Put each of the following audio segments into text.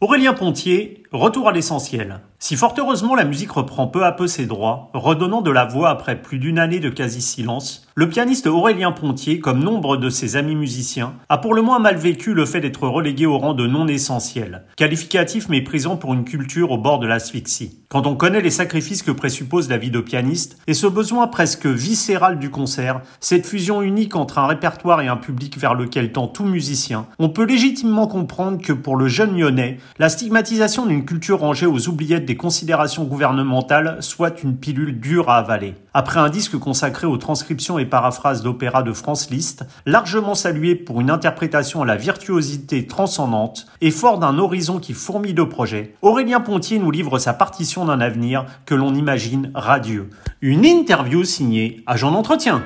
Aurélien Pontier, retour à l'essentiel. Si fort heureusement la musique reprend peu à peu ses droits, redonnant de la voix après plus d'une année de quasi-silence, le pianiste Aurélien Pontier, comme nombre de ses amis musiciens, a pour le moins mal vécu le fait d'être relégué au rang de non essentiel, qualificatif méprisant pour une culture au bord de l'asphyxie. Quand on connaît les sacrifices que présuppose la vie de pianiste, et ce besoin presque viscéral du concert, cette fusion unique entre un répertoire et un public vers lequel tend tout musicien, on peut légitimement comprendre que pour le jeune lyonnais, la stigmatisation d'une culture rangée aux oubliettes des considérations gouvernementales soit une pilule dure à avaler. Après un disque consacré aux transcriptions et paraphrases d'opéra de France Liszt, largement salué pour une interprétation à la virtuosité transcendante et fort d'un horizon qui fourmille de projets, Aurélien Pontier nous livre sa partition d'un avenir que l'on imagine radieux. Une interview signée Agent d'entretien.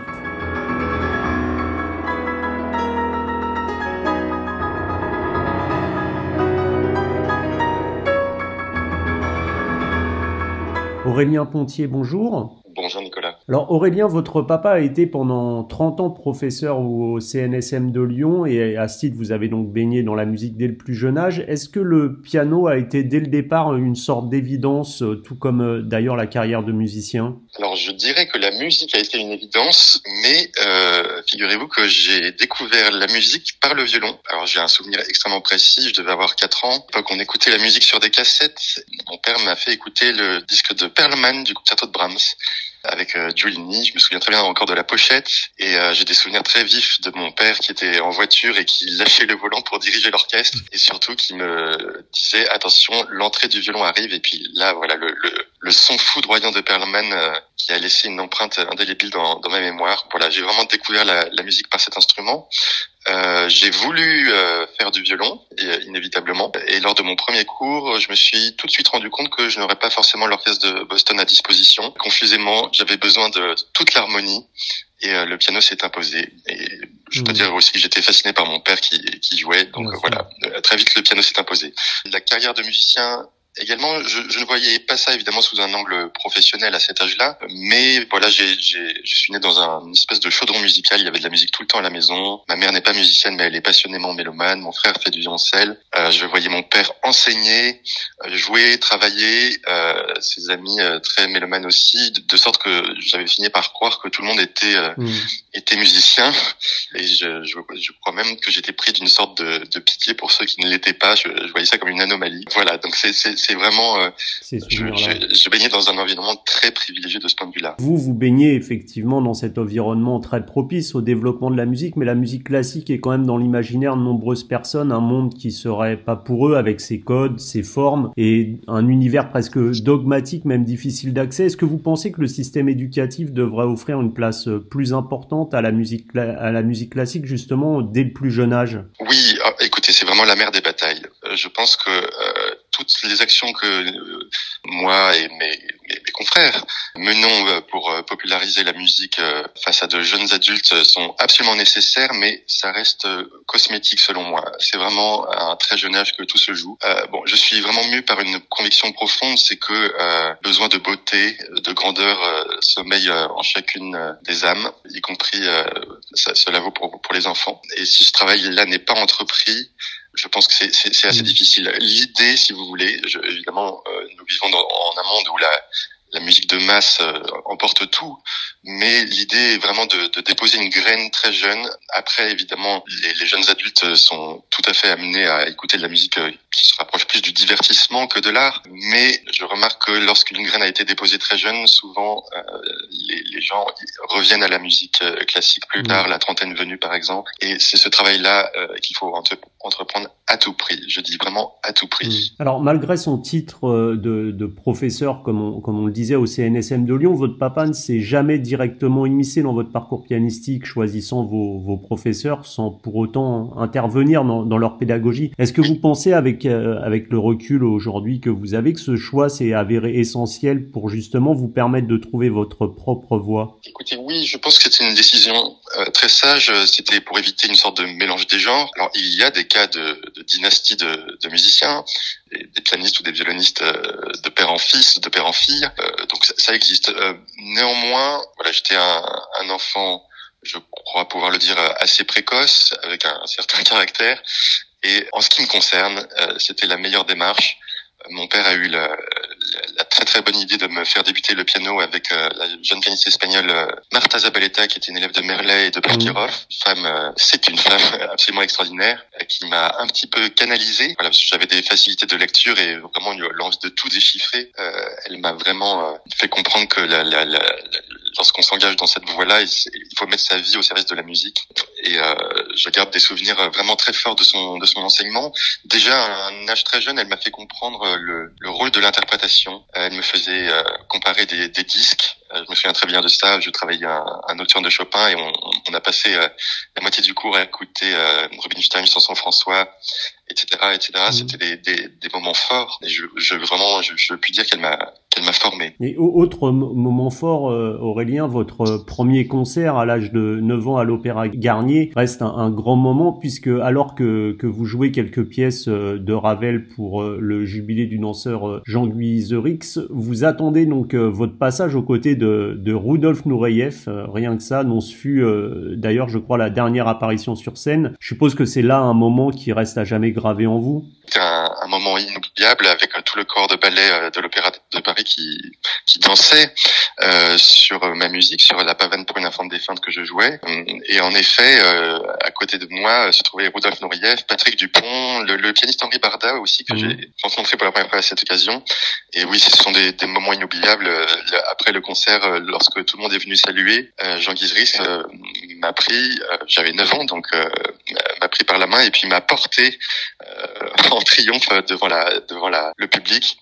Aurélien Pontier, bonjour. Bonjour Nicolas. Alors Aurélien, votre papa a été pendant 30 ans professeur au CNSM de Lyon et à ce titre vous avez donc baigné dans la musique dès le plus jeune âge. Est-ce que le piano a été dès le départ une sorte d'évidence, euh, tout comme euh, d'ailleurs la carrière de musicien? Alors je dirais que la musique a été une évidence, mais euh, figurez-vous que j'ai découvert la musique par le violon. Alors j'ai un souvenir extrêmement précis, je devais avoir 4 ans. Quand on écoutait la musique sur des cassettes, mon père m'a fait écouter le disque de Perlman du concerto de Brahms avec euh, Giulini. Je me souviens très bien encore de la pochette. Et euh, j'ai des souvenirs très vifs de mon père qui était en voiture et qui lâchait le volant pour diriger l'orchestre. Et surtout qui me disait attention l'entrée du violon arrive. Et puis là voilà le, le, le son foudroyant de Perlman euh, qui a laissé une empreinte indélébile dans, dans ma mémoire. Voilà j'ai vraiment découvert la, la musique par cet instrument. Euh, j'ai voulu euh, faire du violon, et, inévitablement. Et lors de mon premier cours, je me suis tout de suite rendu compte que je n'aurais pas forcément l'orchestre de Boston à disposition. Confusément, j'avais besoin de toute l'harmonie et euh, le piano s'est imposé. Et je peux mmh. dire aussi que j'étais fasciné par mon père qui, qui jouait. Donc voilà, très vite le piano s'est imposé. La carrière de musicien Également, je, je, ne voyais pas ça évidemment sous un angle professionnel à cet âge-là, mais voilà, j'ai, j'ai, je suis né dans un une espèce de chaudron musical. Il y avait de la musique tout le temps à la maison. Ma mère n'est pas musicienne, mais elle est passionnément mélomane. Mon frère fait du violoncelle. Euh, je voyais mon père enseigner, euh, jouer, travailler. Euh, ses amis euh, très mélomanes aussi, de, sorte que j'avais fini par croire que tout le monde était euh, mmh. était musicien. Et je, je, je, crois même que j'étais pris d'une sorte de, de, pitié pour ceux qui ne l'étaient pas. Je, je voyais ça comme une anomalie. Voilà, donc c'est, vraiment. Euh, je, je, baignais dans un environnement très privilégié de ce point de vue-là. Vous, vous baignez effectivement dans cet environnement très propice au développement de la musique, mais la musique classique est quand même dans l'imaginaire de nombreuses personnes un monde qui serait pas pour eux avec ses codes, ses formes et un univers presque dogmatique, même difficile d'accès. Est-ce que vous pensez que le système éducatif devrait offrir une place plus importante à la musique, à la musique classique justement dès le plus jeune âge? Oui, ah, écoutez, c'est vraiment la mère des batailles. Euh, je pense que euh, toutes les actions que euh, moi et mes, mes, confrères menons euh, pour euh, populariser la musique face à de jeunes adultes sont absolument nécessaires, mais ça reste cosmétique selon moi. C'est vraiment à un très jeune âge que tout se joue. Euh, bon, je suis vraiment mu par une conviction profonde, c'est que euh, besoin de beauté, de grandeur euh, sommeille en chacune des âmes, y compris ça, cela vaut pour, pour les enfants. Et si ce travail-là n'est pas entrepris, je pense que c'est assez mmh. difficile. L'idée, si vous voulez, je, évidemment, euh, nous vivons dans, en un monde où la, la musique de masse euh, emporte tout, mais l'idée est vraiment de, de, déposer une graine très jeune. Après, évidemment, les, jeunes adultes sont tout à fait amenés à écouter de la musique euh, qui se rapproche plus du divertissement que de l'art, mais je remarque que lorsqu'une graine a été déposée très jeune, souvent euh, les, les, gens reviennent à la musique euh, classique plus tard, mmh. la trentaine venue par exemple, et c'est ce travail-là euh, qu'il faut entreprendre à tout prix. Je dis vraiment à tout prix. Mmh. Alors malgré son titre de, de professeur, comme on, comme on le disait au CNSM de Lyon, votre papa ne s'est jamais directement immiscé dans votre parcours pianistique, choisissant vos, vos professeurs sans pour autant intervenir dans, dans leur pédagogie. Est-ce que vous pensez avec, euh, avec le recul aujourd'hui que vous avez que ce choix s'est avéré essentiel pour justement vous permettre de trouver votre Écoutez, oui, je pense que c'était une décision euh, très sage. C'était pour éviter une sorte de mélange des genres. Alors, il y a des cas de, de dynastie de, de musiciens des, pianistes ou des violonistes euh, de père en fils, de père en fille. Euh, donc ça, ça existe. Euh, néanmoins, voilà, j'étais un, un, enfant, je crois pouvoir le dire, assez précoce, avec un, certain caractère. Et en ce qui me concerne, c'était la meilleure démarche. Mon père a eu la, la, très très bonne idée de me faire débuter le piano avec euh, la jeune pianiste espagnole euh, Marta Zabaleta, qui était une élève de Merlet et de Berkirov. Mmh. Femme, euh, c'est une femme absolument extraordinaire, qui m'a un petit peu canalisé. Voilà, j'avais des facilités de lecture et vraiment l'envie de tout déchiffrer. elle m'a vraiment fait comprendre que la, la, la, lorsqu'on s'engage dans cette voie-là, il faut mettre sa vie au service de la musique. Et euh, je garde des souvenirs vraiment très forts de son de son enseignement. Déjà à un âge très jeune, elle m'a fait comprendre le, le rôle de l'interprétation. Elle me faisait euh, comparer des, des disques je me souviens très bien de ça. Je travaillais un, un nocturne de Chopin et on, on a passé euh, la moitié du cours à écouter euh, Rubinstein, Chanson François, etc., etc. Mmh. C'était des, des, des, moments forts. Et je, je vraiment, je, je puis dire qu'elle m'a qu'elle m'a formé. Et autre moment fort, Aurélien, votre premier concert à l'âge de 9 ans à l'Opéra Garnier reste un, un, grand moment puisque alors que, que vous jouez quelques pièces de Ravel pour le jubilé du danseur Jean-Louis Zerix, vous attendez donc votre passage aux côtés de de, de Rudolf Nureyev, euh, rien que ça, dont ce fut euh, d'ailleurs, je crois, la dernière apparition sur scène. Je suppose que c'est là un moment qui reste à jamais gravé en vous. C'est un, un, moment inoubliable avec euh, tout le corps de ballet de l'Opéra de Paris qui, qui dansait euh, sur ma musique, sur la pavane pour une infante défunte que je jouais. Et en effet, euh, à côté de moi se trouvait Rudolf Nureyev, Patrick Dupont, le, le pianiste Henri Barda aussi que mmh. j'ai rencontré pour la première fois à cette occasion. Et oui, ce sont des, des moments inoubliables. Après le concert, euh, lorsque tout le monde est venu saluer, euh, Jean Guizris euh, m'a pris, j'avais 9 ans, donc m'a pris par la main et puis m'a porté en triomphe devant le public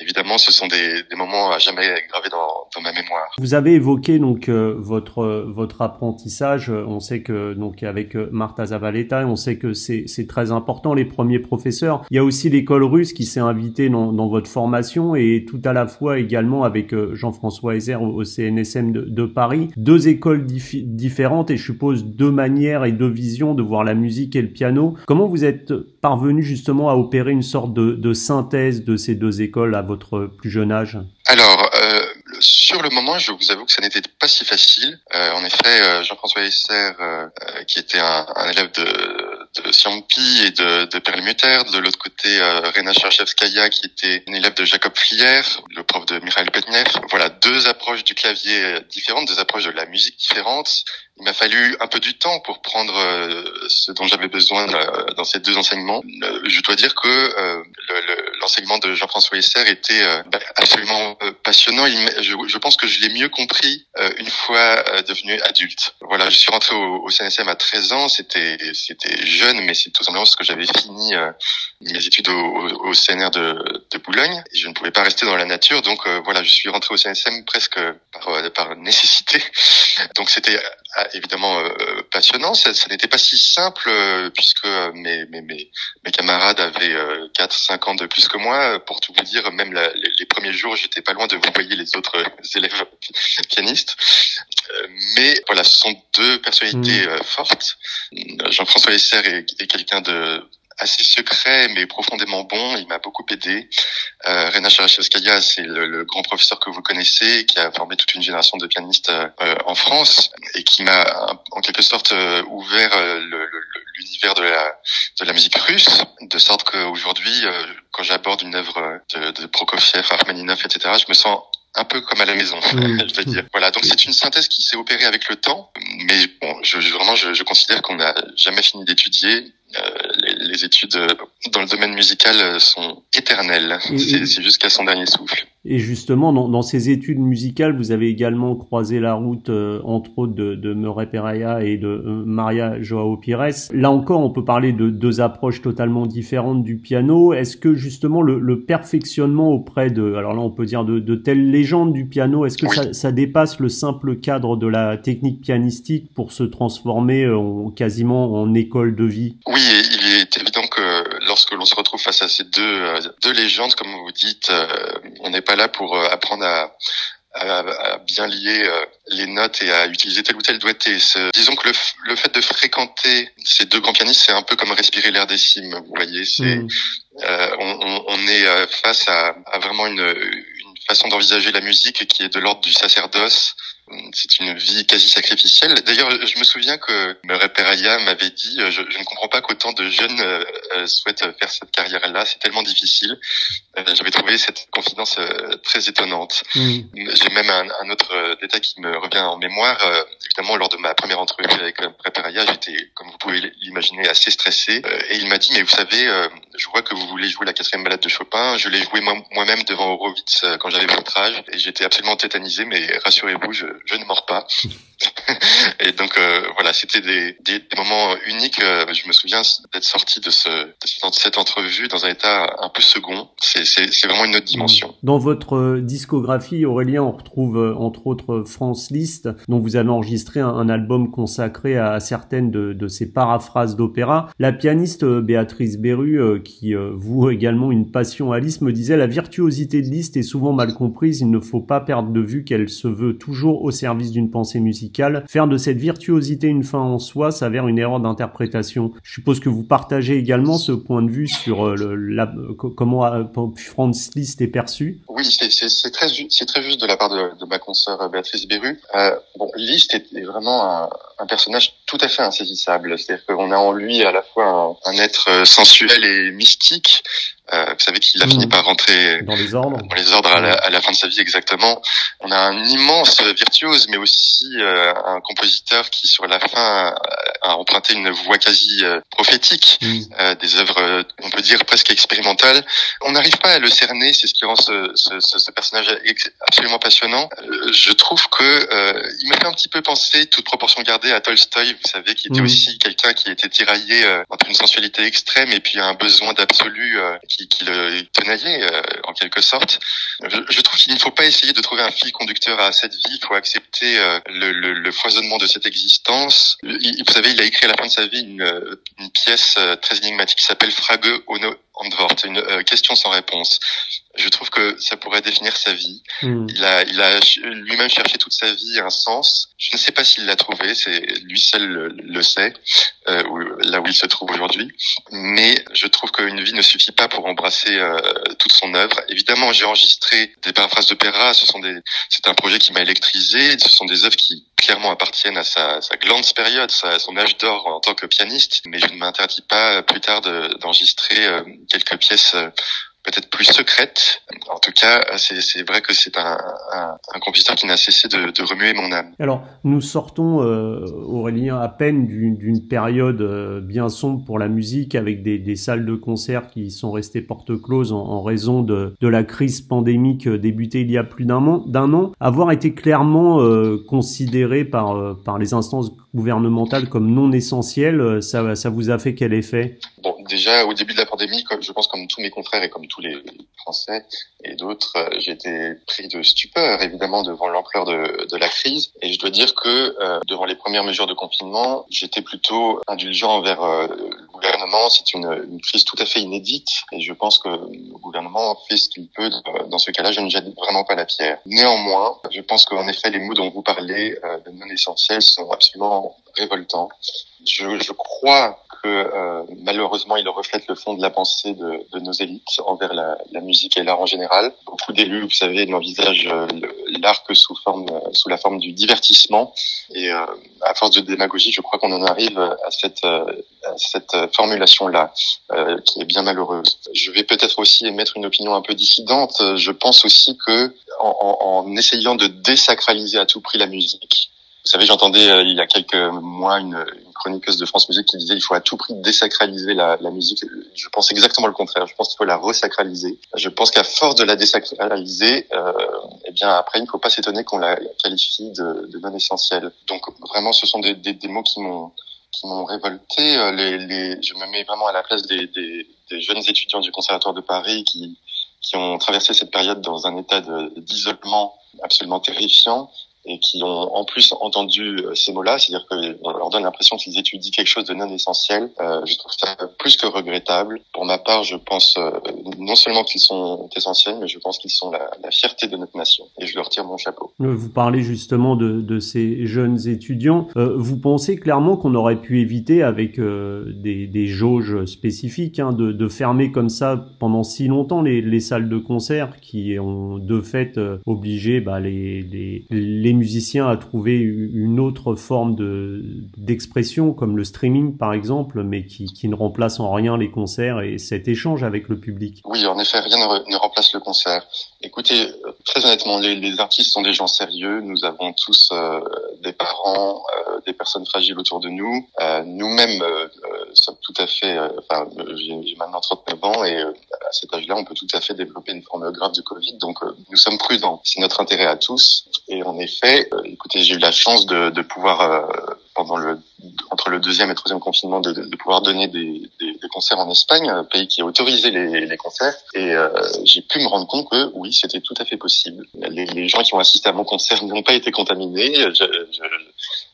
évidemment, ce sont des, des, moments à jamais gravés dans, dans, ma mémoire. Vous avez évoqué donc euh, votre votre apprentissage. On sait que donc avec euh, Marta Zavaleta, on sait que c'est c'est très important les premiers professeurs. Il y a aussi l'école russe qui s'est invitée dans, dans votre formation et tout à la fois également avec euh, Jean-François Hezer au, CNSM de, de, Paris. Deux écoles différentes et je suppose deux manières et deux visions de voir la musique et le piano. Comment vous êtes parvenu justement à opérer une sorte de, de synthèse de ces deux écoles votre plus jeune âge Alors, euh, sur le moment, je vous avoue que ça n'était pas si facile. Euh, en effet, euh, Jean-François Esser, euh, euh, qui était un, un, élève de, de Siampi et de, de Perlmutter, de l'autre côté, euh, Rena Cherchevskaya, qui était une élève de Jacob Flière, le prof de Mikhail Petnev. Voilà, deux approches du clavier différentes, deux approches de la musique différentes. Il m'a fallu un peu du temps pour prendre ce dont j'avais besoin dans ces deux enseignements. je dois dire que l'enseignement de Jean-François Esser était bah, absolument passionnant. Je, pense que je l'ai mieux compris euh, une fois euh, devenu adulte. Voilà, je suis rentré au, CNSM à 13 ans. C'était c'était jeune, mais c'est tout simplement parce que j'avais fini euh, mes études au, au, CNR de, de, Boulogne et je ne pouvais pas rester dans la nature. Donc voilà, je suis rentré au CNSM presque par, par nécessité. Donc c'était évidemment passionnant. Ça, ça n'était pas si simple puisque mes, mes, mes, mes camarades avaient 4-5 ans de plus que moi. Pour tout vous dire, même la, les, les, premiers jours, j'étais pas loin de vous voyez les autres élèves pianistes. Euh, mais voilà, ce sont deux personnalités mm. euh, fortes. Jean-François Esser est, quelqu'un de assez secret mais profondément bon. Il m'a beaucoup aidé. Euh, Rena Charachevskaya, c'est le, grand professeur que vous connaissez, qui a formé toute une génération de pianistes euh, en France et qui m'a en quelque sorte ouvert l'univers de la de la musique russe, de sorte qu'aujourd'hui, quand j'aborde une œuvre de, de Prokofiev, Rachmaninov, etc., je me sens un peu comme à la maison, je veux dire. Voilà, donc c'est une synthèse qui s'est opérée avec le temps, mais bon, je, vraiment, je, je considère qu'on n'a jamais fini d'étudier. Euh, les, études dans le domaine musical sont éternelles. C'est jusqu'à son dernier souffle. Et justement, dans, dans, ces études musicales, vous avez également croisé la route, euh, entre autres, de, de Murray Peraya et de euh, Maria Joao Pires. Là encore, on peut parler de deux approches totalement différentes du piano. Est-ce que justement le, le, perfectionnement auprès de, alors là, on peut dire de, de telles légendes du piano, est-ce que ça, ça, dépasse le simple cadre de la technique pianistique pour se transformer en, quasiment en école de vie? Oui, que l'on se retrouve face à ces deux, euh, deux légendes, comme vous dites, on n'est pas là pour euh, apprendre à, à, bien lier euh, les notes et à utiliser tel ou tel doigté. Disons que le, le, fait de fréquenter ces deux grands pianistes, c'est un peu comme respirer l'air des cimes. Vous voyez, c'est mm. euh, on, on, est face à, à vraiment une, une façon d'envisager la musique qui est de l'ordre du sacerdoce c'est une vie quasi sacrificielle. D'ailleurs, je me souviens que Aya m'avait dit je, je, ne comprends pas qu'autant de jeunes euh, souhaitent faire cette carrière-là, c'est tellement difficile. Euh, j'avais trouvé cette confidence euh, très étonnante. Mm. J'ai même un, un, autre détail qui me revient en mémoire. évidemment, lors de ma première entrevue avec Aya, j'étais, comme vous pouvez l'imaginer, assez stressé. et il m'a dit, mais vous savez, je vois que vous voulez jouer la quatrième balade de Chopin. Je l'ai joué moi-même devant Horowitz quand j'avais votre âge. Et j'étais absolument tétanisé, mais rassurez-vous, je, je ne mords pas. et donc euh, voilà, c'était des, moments uniques. Euh, je me souviens d'être sorti de, ce, de cette entrevue dans un état un peu second. C'est vraiment une autre dimension. Dans votre euh, discographie, Aurélien, on retrouve entre autres France Liszt, dont vous avez enregistré un, album consacré à certaines de, de ces paraphrases d'opéra. La pianiste Béatrice Berru, qui voue également une passion à Liszt, me disait la virtuosité de Liszt est souvent mal comprise. Il ne faut pas perdre de vue qu'elle se veut toujours au service d'une pensée musicale. Faire de cette virtuosité une fin en soi s'avère une erreur d'interprétation. Je suppose que vous partagez également ce point de vue sur euh, la, comment euh, Franz Liszt est perçu? Oui, c'est très, juste de la part de, ma consoeur euh, Béatrice Beru. Euh, bon, Liszt est, vraiment un, personnage tout à fait insaisissable. C'est-à-dire qu'on a en lui à la fois un, être sensuel et mystique, euh, vous savez qu'il a fini mmh. par rentrer dans les ordres, dans les ordres à, la, à, la, fin de sa vie exactement. On a un immense virtuose, mais aussi euh, un compositeur qui sur la fin a emprunté une voix quasi euh, prophétique, mmh. euh, des œuvres, on peut dire presque expérimentales. On n'arrive pas à le cerner, c'est ce qui rend ce, ce, ce, personnage absolument passionnant. je trouve que il me fait un petit peu penser, toute proportion gardée, à Tolstoï. Vous savez, qui était mmh. aussi quelqu'un qui était tiraillé entre une sensualité extrême et puis un besoin d'absolu qui, le tenaillait euh, en quelque sorte. Je, je trouve qu'il ne faut pas essayer de trouver un fil conducteur à cette vie. Il faut accepter euh, le, le, le, foisonnement de cette existence. vous savez, il a écrit à la fin de sa vie une, une pièce euh, très énigmatique qui s'appelle Frage ohne Antwort, une question sans réponse. Je trouve que ça pourrait définir sa vie. Hmm. Il a, il a lui-même cherché toute sa vie un sens. Je ne sais pas s'il l'a trouvé, c'est lui seul le, sait, euh, là où il se trouve aujourd'hui. Mais je trouve qu'une vie ne suffit pas pour embrasser euh, toute son œuvre. Évidemment, j'ai enregistré des paraphrases d'opéra. Ce sont des, c'est un projet qui m'a électrisé. Ce sont des œuvres qui clairement appartiennent à sa, sa grande période, à son âge d'or en tant que pianiste. Mais je ne m'interdis pas plus tard d'enregistrer euh, quelques pièces euh, peut-être plus secrète. En tout cas, c'est vrai que c'est un, un, un, compositeur qui n'a cessé de, de, remuer mon âme. Alors, nous sortons, euh, Aurélien, à peine d'une période euh, bien sombre pour la musique, avec des, des, salles de concert qui sont restées porte closes en, en raison de, de, la crise pandémique euh, débutée il y a plus d'un an. Avoir été clairement euh, considéré par, euh, par les instances gouvernementales comme non essentiel, ça, ça vous a fait quel effet? Bon, déjà, au début de la pandémie, je pense comme tous mes confrères et comme tous les Français et d'autres, euh, été pris de stupeur évidemment devant l'ampleur de, de, la crise. Et je dois dire que euh, devant les premières mesures de confinement, j'étais plutôt indulgent envers euh, le gouvernement. C'est une, une, crise tout à fait inédite et je pense que le gouvernement fait ce qu'il peut. Dans ce cas-là, je ne jette vraiment pas la pierre. Néanmoins, je pense qu'en effet, les mots dont vous parlez de non essentiels sont absolument révoltants. Je, je crois euh, malheureusement il reflète le fond de la pensée de, nos élites envers la, musique et l'art en général. Beaucoup d'élus, vous savez, n'envisagent euh, l'art que sous forme, sous la forme du divertissement. Et euh, à force de démagogie, je crois qu'on en arrive à cette, formulation-là, qui est bien malheureuse. Je vais peut-être aussi émettre une opinion un peu dissidente. Je pense aussi que en essayant de désacraliser à tout prix la musique, vous savez, j'entendais il y a quelques mois une, chroniqueuse de France Musique qui disait il faut à tout prix désacraliser la, musique. Je pense exactement le contraire. Je pense qu'il faut la resacraliser. Je pense qu'à force de la désacraliser, euh, eh bien après il ne faut pas s'étonner qu'on la qualifie de, non essentielle. Donc vraiment, ce sont des, mots qui m'ont qui m'ont révolté. Euh, je me mets vraiment à la place des, des, des jeunes étudiants du Conservatoire de Paris qui qui ont traversé cette période dans un état d'isolement absolument terrifiant et qui ont en plus entendu euh, ces mots-là, c'est-à-dire qu'on leur donne l'impression qu'ils étudient quelque chose de non essentiel. Euh, je trouve ça plus que regrettable. Pour ma part, je pense euh, non seulement qu'ils sont essentiels, mais je pense qu'ils sont la, fierté de notre nation. Et je leur tire mon chapeau. Euh, vous parlez justement de, de ces jeunes étudiants. Euh, vous pensez clairement qu'on aurait pu éviter avec des, des, jauges spécifiques hein, de, de, fermer comme ça pendant si longtemps les, les salles de concert qui ont de fait obligé bah, les, les, les musiciens à trouver une autre forme de d'expression, comme le streaming par exemple, mais qui ne remplace en rien les concerts et cet échange avec le public. Oui, en effet, rien ne, remplace le concert. Écoutez, très honnêtement, les, les, artistes sont des gens sérieux. Nous avons tous euh, des parents, euh, des personnes fragiles autour de nous. Euh, Nous-mêmes sommes tout à fait. Enfin, j'ai maintenant 39 ans et à cet âge-là, on peut tout à fait développer une forme grave de Covid. Donc, nous sommes prudents. C'est notre intérêt à tous. Et en effet, écoutez, j'ai eu la chance de, de pouvoir pendant le entre le deuxième et troisième confinement de, de, pouvoir donner des, concerts en Espagne, pays qui a autorisé les, les concerts. Et euh, j'ai pu me rendre compte que oui, c'était tout à fait possible. Les, les, gens qui ont assisté à mon concert n'ont pas été contaminés. Je, je,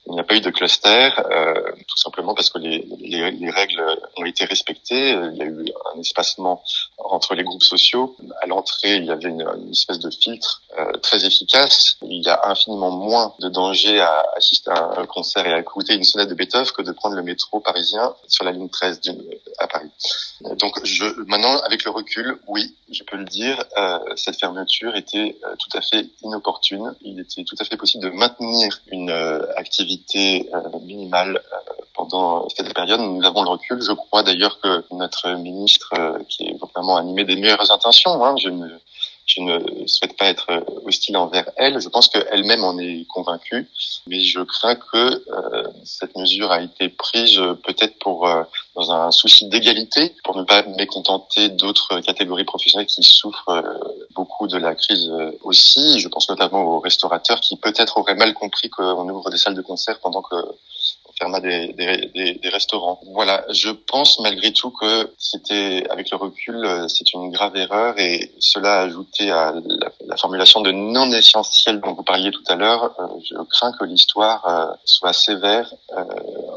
il n'y a pas eu de cluster, euh, tout simplement parce que les, les, les, règles ont été respectées. Il y a eu un espacement entre les groupes sociaux. À l'entrée, il y avait une, espèce de filtre euh, très efficace. Il y a infiniment moins de danger à assister à un concert et à écouter une sonnette de Beethoven que de prendre le métro parisien sur la ligne 13 à Paris. Donc je, maintenant, avec le recul, oui, je peux le dire, euh, cette fermeture était euh, tout à fait inopportune. Il était tout à fait possible de maintenir une euh, activité euh, minimale pendant cette période. Nous avons le recul. Je crois d'ailleurs que notre ministre, qui est vraiment animé des meilleures intentions, hein, je ne souhaite pas être hostile envers elle. Je pense qu'elle-même en est convaincue, mais je crains que euh, cette mesure a été prise euh, peut-être pour euh, dans un souci d'égalité, pour ne pas mécontenter d'autres catégories professionnelles qui souffrent beaucoup de la crise aussi. Je pense notamment aux restaurateurs qui peut-être auraient mal compris qu'on ouvre des salles de concert pendant que des, des, des, restaurants. Voilà, je pense malgré tout que c'était, avec le recul, euh, c'est une grave erreur et cela ajouté à la, formulation de non essentiel dont vous parliez tout à l'heure, euh, je crains que l'histoire euh, soit sévère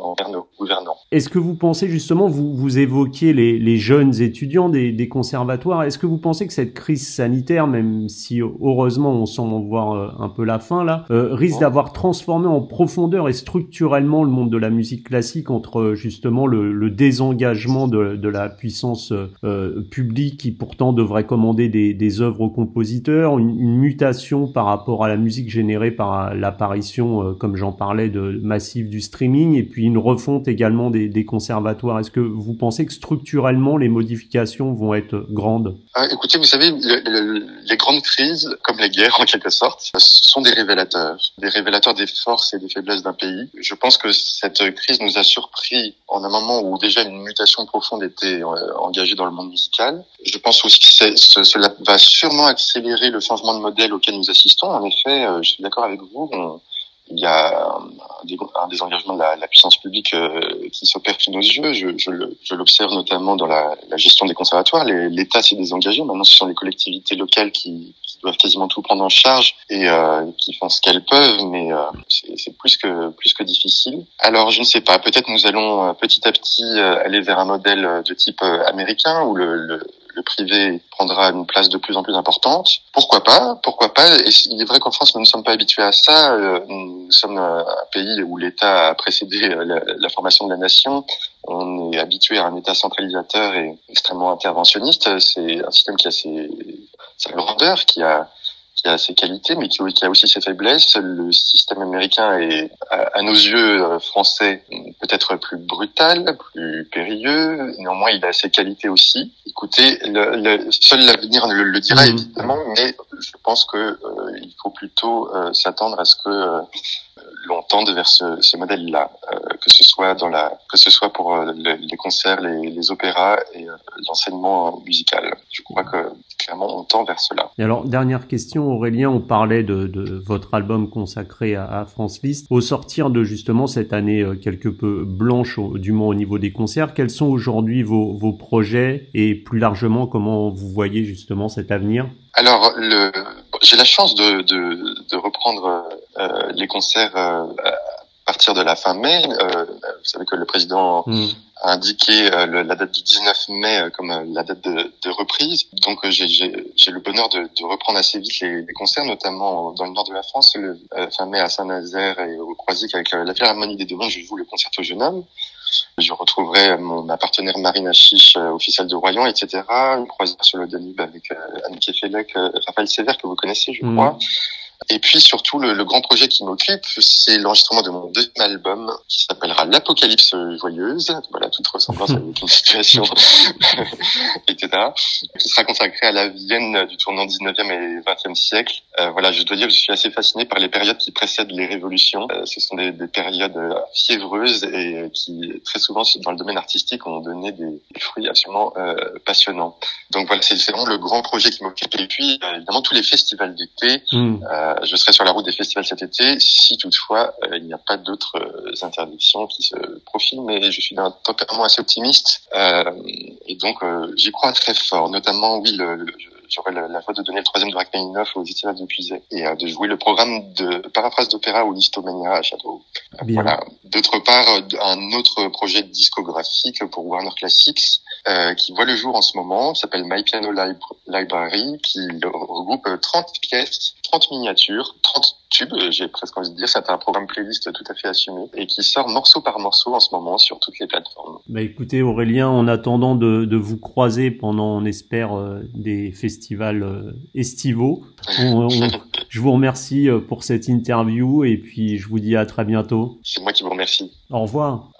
envers nos gouvernants. Est-ce que vous pensez justement, vous, vous évoquiez les, les jeunes étudiants des, des conservatoires, est-ce que vous pensez que cette crise sanitaire, même si heureusement on semble voir un peu la fin là, risque d'avoir transformé en profondeur et structurellement le monde de la musique classique entre justement le, désengagement de, la puissance euh, publique qui pourtant devrait commander des, œuvres aux compositeurs, une, mutation par rapport à la musique générée par l'apparition, euh, comme j'en parlais, de massif du streaming, et puis une refonte également des, conservatoires. Est-ce que vous pensez que structurellement les modifications vont être grandes? Écoutez, vous savez, les grandes crises, comme les guerres en quelque sorte, sont des révélateurs, des révélateurs des forces et des faiblesses d'un pays. Je pense que cette crise nous a surpris en un moment où déjà une mutation profonde était euh, engagée dans le monde musical. Je pense aussi que cela va sûrement accélérer le changement de modèle auquel nous assistons. En effet, euh, je suis d'accord avec vous. il y a un, désengagement de la, puissance publique euh, qui s'opère sous nos yeux. Je, l'observe notamment dans la, gestion des conservatoires. L'État s'est désengagé. Maintenant, ce sont les collectivités locales qui, doivent quasiment tout prendre en charge et qui font ce qu'elles peuvent, mais euh, c'est plus que plus que difficile. Alors je ne sais pas, peut-être nous allons euh, petit à petit euh, aller vers un modèle de type américain où le, le, privé prendra une place de plus en plus importante. Pourquoi pas Pourquoi pas il est vrai qu'en France nous ne sommes pas habitués à ça. Nous sommes un pays où l'État a précédé la, la formation de la nation. On est habitué à un État centralisateur et extrêmement interventionniste. C'est un système qui a ses sa grandeur, qui a qui a ses qualités, mais qui, qui, a aussi ses faiblesses. Le système américain est, à, nos yeux euh, français, peut-être plus brutal, plus périlleux. Néanmoins, il a ses qualités aussi. Écoutez, le, le, seul l'avenir le, le dira mmh. évidemment, mais je pense que euh, il faut plutôt euh, s'attendre à ce que l'on tende vers ce, ce modèle-là, euh, que ce soit dans la, que ce soit pour euh, les, concerts, les, les, opéras et euh, l'enseignement musical. Je crois que clairement on tend vers cela. Et alors dernière question, Aurélien, on parlait de, de votre album consacré à, à, France Liszt. Au sortir de justement cette année quelque peu blanche, du moins au niveau des concerts, quels sont aujourd'hui vos, vos projets et plus largement comment vous voyez justement cet avenir? Alors le j'ai la chance de, de, de reprendre euh, les concerts euh, à partir de la fin mai. Euh, vous savez que le président hmm. A indiqué la date du 19 mai comme la date de, de reprise. Donc j'ai le bonheur de, de, reprendre assez vite les, les, concerts, notamment dans le nord de la France, le fin mai à Saint-Nazaire et au Croisic avec la Philharmonie des Deux-Monts, je joue le concerto jeune homme. Je retrouverai mon, ma partenaire Marine Achiche, euh, officielle de Royan, etc. Une croisière sur le Danube avec euh, Annick euh, Raphaël Sévère, que vous connaissez, je mhm. crois. Et puis surtout, le, le grand projet qui m'occupe, c'est l'enregistrement de mon deuxième album qui s'appellera L'Apocalypse joyeuse. Voilà, toute ressemblance avec une situation, etc. Qui sera consacré à la Vienne du tournant 19e et 20e siècle. Euh, voilà, je dois dire que je suis assez fasciné par les périodes qui précèdent les révolutions. Euh, ce sont des, des, périodes fiévreuses et qui, très souvent, dans le domaine artistique, ont donné des, des fruits absolument euh, passionnants. Donc voilà, c'est vraiment le grand projet qui m'occupe. Et puis, évidemment, tous les festivals d'été. Mmh. Je serai sur la route des festivals cet été, si toutefois il n'y a pas d'autres interdictions qui se profilent. Mais je suis d'un tempérament assez optimiste et donc j'y crois très fort. Notamment, oui, le, le j'aurais la, la de donner le troisième de Rachmaninoff aux étudiants de Puisay et euh, de jouer le programme de paraphrase d'opéra ou l'Histomania à Château. Voilà. D'autre part, un autre projet discographique pour Warner Classics euh, qui voit le jour en ce moment, s'appelle My Piano Library, qui regroupe 30 pièces, 30 miniatures, 30 tubes, j'ai presque envie de dire, c'est un programme playlist tout à fait assumé et qui sort morceau par morceau en ce moment sur toutes les plateformes. Bah écoutez Aurélien, en attendant de, de vous croiser pendant, on espère, euh, des festivals euh, estivaux, on, on, je vous remercie pour cette interview et puis je vous dis à très bientôt. C'est moi qui vous remercie. Au revoir.